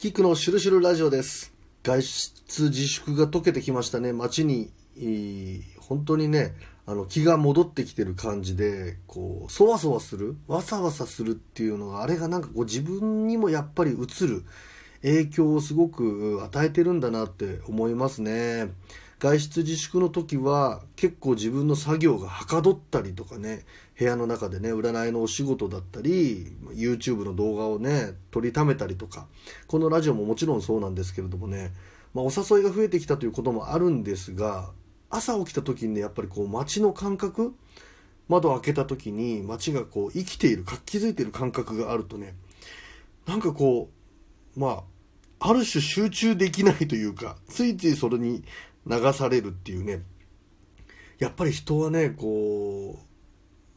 キックのシュルシュルラジオです。外出自粛が解けてきましたね。街に、本当にね、あの気が戻ってきてる感じで、こう、そわそわする、わさわさするっていうのが、あれがなんかこう自分にもやっぱり映る影響をすごく与えてるんだなって思いますね。外出自粛の時は結構自分の作業がはかどったりとかね部屋の中でね占いのお仕事だったり YouTube の動画をね撮りためたりとかこのラジオももちろんそうなんですけれどもね、まあ、お誘いが増えてきたということもあるんですが朝起きた時にねやっぱりこう街の感覚窓開けた時に街がこう生きている活気づいている感覚があるとねなんかこうまあある種集中できないというかついついそれに流されるっていうね。やっぱり人はねこう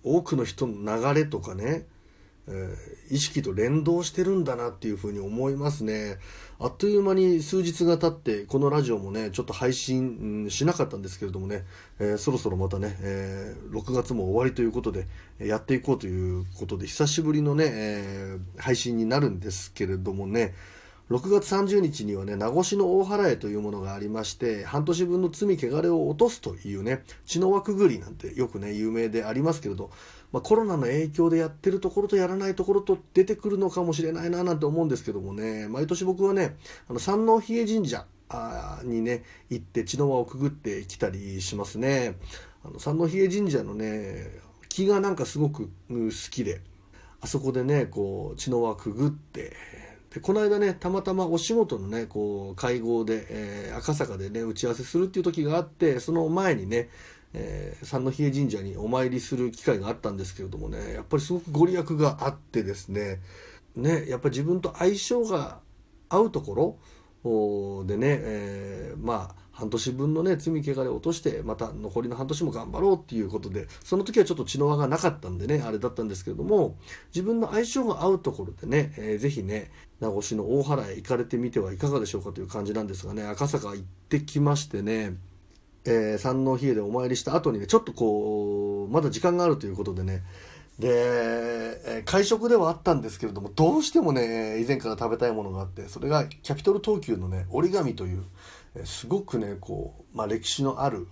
多くの人の流れとかね、えー、意識と連動してるんだなっていうふうに思いますね。あっという間に数日が経ってこのラジオもねちょっと配信、しなかったんですけれどもね、えー、そろそろまたね、えー、6月も終わりということでやっていこうということで久しぶりのね、え配信になるんですけれどもね6月30日にはね、名越の大払いというものがありまして、半年分の罪汚れを落とすというね、血の輪くぐりなんてよくね、有名でありますけれど、まあ、コロナの影響でやってるところとやらないところと出てくるのかもしれないななんて思うんですけどもね、毎年僕はね、あの山王比叡神社にね、行って血の輪をくぐってきたりしますね。あの山王比叡神社のね、木がなんかすごく好きで、あそこでね、こう、血の輪くぐって、でこの間ねたまたまお仕事のねこう会合で、えー、赤坂でね打ち合わせするっていう時があってその前にね、えー、山比叡神社にお参りする機会があったんですけれどもねやっぱりすごくご利益があってですねねやっぱり自分と相性が合うところでね、えー、まあ半年分のね罪汚れを落としてまた残りの半年も頑張ろうっていうことでその時はちょっと血の輪がなかったんでねあれだったんですけれども自分の相性が合うところでね、えー、ぜひね名越の大原へ行かれてみてはいかがでしょうかという感じなんですがね赤坂行ってきましてね、えー、山王比叡でお参りした後にねちょっとこうまだ時間があるということでねで会食ではあったんですけれどもどうしてもね以前から食べたいものがあってそれがキャピトル東急のね折り紙というすごくねこう、まあ、歴史のある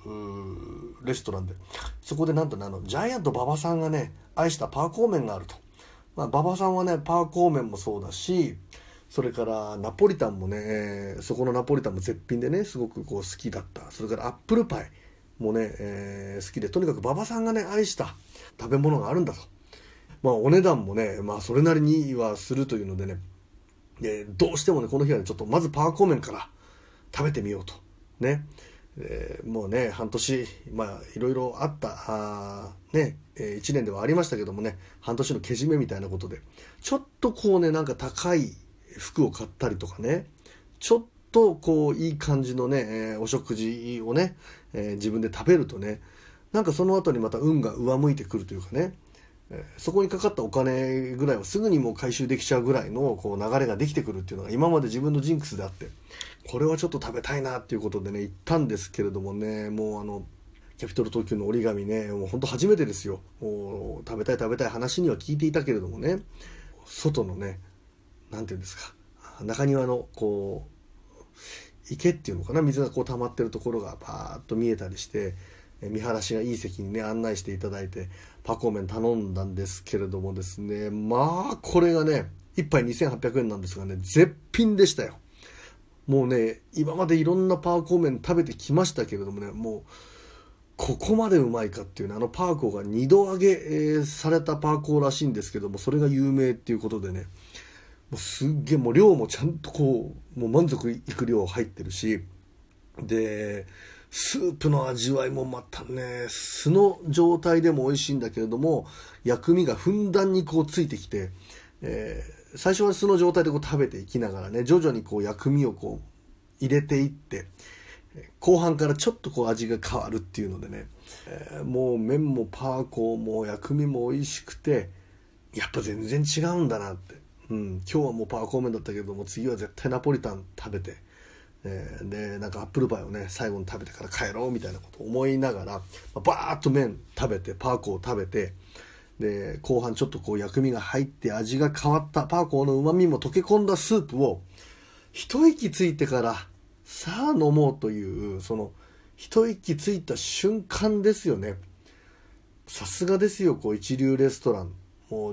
レストランでそこでなんとねあのジャイアント馬場さんがね愛したパーコー麺があると、まあ、馬場さんはねパーコー麺もそうだしそれからナポリタンもね、そこのナポリタンも絶品でねすごくこう好きだった。それからアップルパイ。もね、えー、好きでとにかく馬場さんがね愛した食べ物があるんだと。まあお値段もねまあそれなりにはするというのでねでどうしてもねこの日はねちょっとまずパーコー麺から食べてみようと。ね、えー、もうね半年まあいろいろあったあね、えー、1年ではありましたけどもね半年のけじめみたいなことでちょっとこうねなんか高い服を買ったりとかねちょっとこういい感じのね、え、お食事をね、え自分で食べるとねなんかその後にまた運が上向いてくるというかねえそこにかかったお金ぐらいはすぐにもう回収できちゃうぐらいのこう流れができてくるっていうのが今まで自分のジンクスであってこれはちょっと食べたいなっていうことでね行ったんですけれどもねもうあのキャピトル東急の折り紙ねもう本当初めてですよ。もう食べたい食べたい話には聞いていたけれどもね外のね何て言うんですか中庭のこう池っていうのかな？水がこう溜まってるところがパーッと見えたりして見晴らしがいい席にね案内していただいてパコーメン頼んだんですけれどもですねまあこれがね1杯2800円なんですがね絶品でしたよ。もうね今までいろんなパーコー麺食べてきましたけれどもねもうここまでうまいかっていうねあのパーコーが2度揚げ、されたパーコーらしいんですけどもそれが有名っていうことでねもうすっげえもう量もちゃんとこうもう満足いく量入ってるしでスープの味わいもまたね素の状態でも美味しいんだけれども薬味がふんだんにこうついてきて、えー、最初は素の状態でこう食べていきながらね徐々にこう薬味をこう入れていって後半からちょっとこう味が変わるっていうのでね、えー、もう麺もパーコーも薬味も美味しくてやっぱ全然違うんだなって、うん、今日はもうパワーコー麺だったけども次は絶対ナポリタン食べて。えー、でなんかアップルパイをね最後に食べてから帰ろうみたいなことを思いながら、まあ、バーッと麺食べてパーコーを食べてで後半ちょっとこう薬味が入って味が変わったパーコーのうまみも溶け込んだスープを一息ついてからさあ飲もうというその一息ついた瞬間ですよねさすがですよこう一流レストラン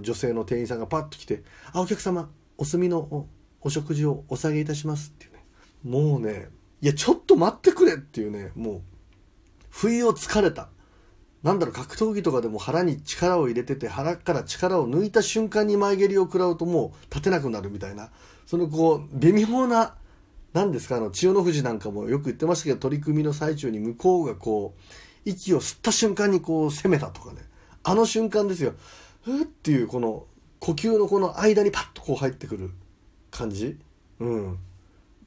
女性の店員さんがパッと来て「あお客様お済みのお食事をお下げいたします」っていうね。もうねいやちょっと待ってくれっていうねもう不意をつかれた。なんだろう格闘技とかでも腹に力を入れてて腹から力を抜いた瞬間に前蹴りを食らうともう立てなくなるみたいな。そのこう微妙な何ですかあの千代の富士なんかもよく言ってましたけど取り組みの最中に向こうがこう息を吸った瞬間にこう攻めたとかね。あの瞬間ですよ。ふっていうこの呼吸のこの間にパッとこう入ってくる感じ？うん。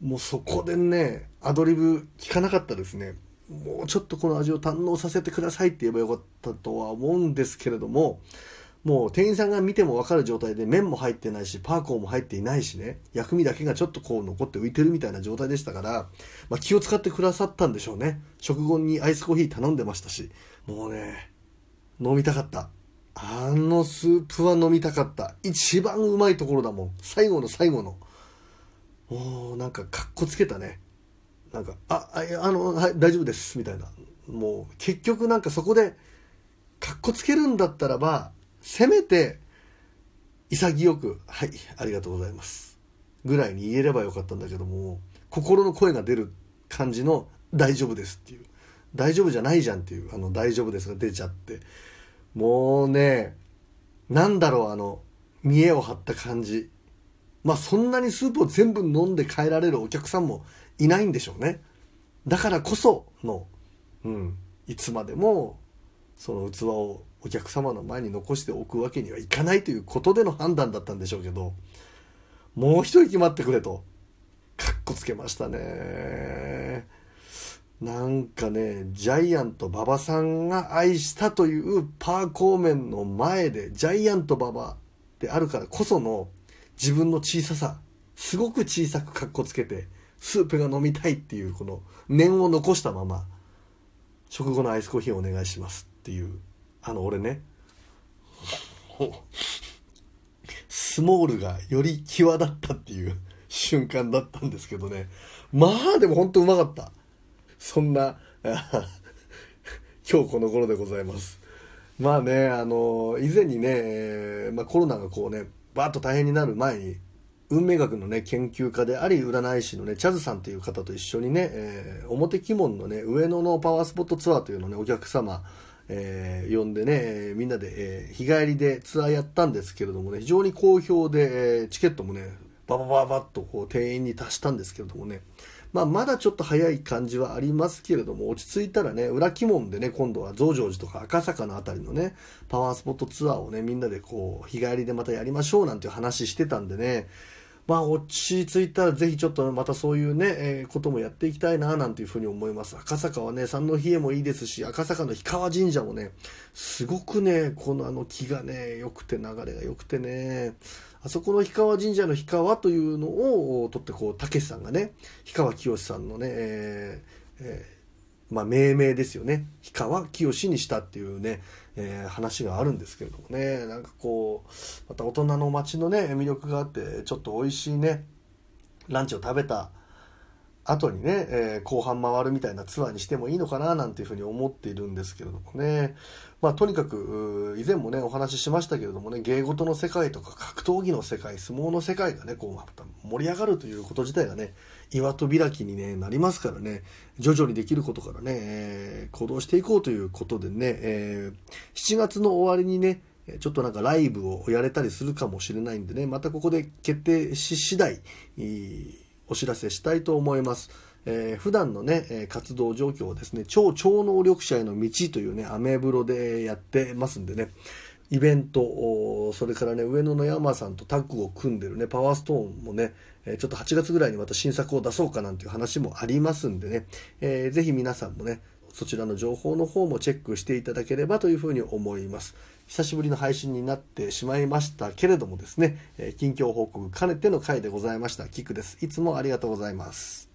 もうそこでねアドリブ聞かなかったですね。もうちょっとこの味を堪能させてくださいって言えばよかったとは思うんですけれどももう店員さんが見ても分かる状態で麺も入ってないしパーコーも入っていないしね薬味だけがちょっとこう残って浮いてるみたいな状態でしたから、まあ、気を使ってくださったんでしょうね。食後にアイスコーヒー頼んでましたしもうね飲みたかった。あのスープは飲みたかった。一番うまいところだもん。最後の最後の。もうなんかかっこつけたね。なんか「あああのはい大丈夫です」みたいな。もう結局なんかそこでかっこつけるんだったらばせめて潔く「はいありがとうございます」ぐらいに言えればよかったんだけども心の声が出る感じの「大丈夫です」っていう「大丈夫じゃないじゃん」っていうあの「大丈夫です」が出ちゃって。もうねなんだろうあの見栄を張った感じ。まあそんなにスープを全部飲んで帰られるお客さんもいないんでしょうね。だからこその、うん、いつまでもその器をお客様の前に残しておくわけにはいかないということでの判断だったんでしょうけどもう一息待ってくれとかっこつけましたね。なんかねジャイアント馬場さんが愛したというパーコーメンの前でジャイアント馬場であるからこその自分の小ささすごく小さくかっこつけてスープが飲みたいっていうこの念を残したまま食後のアイスコーヒーをお願いしますっていうあの俺ねスモールがより際立ったっていう瞬間だったんですけどね。まあでも本当うまかったそんな今日この頃でございます。まあねあの以前にね、まあ、コロナがこうねバーッと大変になる前に運命学のね研究家であり占い師のねチャズさんという方と一緒にね、えー、表鬼門のね上野のパワースポットツアーというのをねお客様えー、呼んでね、みんなで、えー、日帰りでツアーやったんですけれどもね、非常に好評で、えー、チケットもね、ババババッとこう定員に達したんですけれどもね、まあ、まだちょっと早い感じはありますけれども、落ち着いたらね、裏鬼門でね、今度は増上寺とか赤坂の辺りのね、パワースポットツアーをね、みんなでこう、日帰りでまたやりましょうなんていう話してたんでね、まあ、落ち着いたらぜひちょっとまたそういうね、えー、こともやっていきたいななんていうふうに思います。赤坂はね、三の比叡もいいですし、赤坂の氷川神社もね、すごくね、このあの木がね、良くて流れが良くてね、あそこの氷川神社の氷川というのを取ってこう、たけしさんがね、氷川きよしさんのね、えーえー、まあ、命名ですよね。氷川きよしにしたっていうね、えー、話があるんですけれどもねなんかこうまた大人の街のね魅力があってちょっと美味しいねランチを食べた後にね、えー、後半回るみたいなツアーにしてもいいのかななんていうふうに思っているんですけれどもね。まあとにかく、以前もね、お話ししましたけれどもね、芸事の世界とか格闘技の世界、相撲の世界がね、こう、また盛り上がるということ自体がね、岩と開きに、ね、なりますからね、徐々にできることからね、えー、行動していこうということでね、えー、7月の終わりにね、ちょっとなんかライブをやれたりするかもしれないんでね、またここで決定し次第、お知らせしたいと思います。えー、普段のね、活動状況をですね、超超能力者への道というね、アメブロでやってますんでね、イベント、それからね、上野の山さんとタッグを組んでるね、パワーストーンもね、ちょっと8月ぐらいにまた新作を出そうかなんていう話もありますんでね、えー、ぜひ皆さんもね、そちらの情報の方もチェックしていただければというふうに思います。久しぶりの配信になってしまいましたけれどもですね、近況報告兼ねての回でございました。キクです。いつもありがとうございます。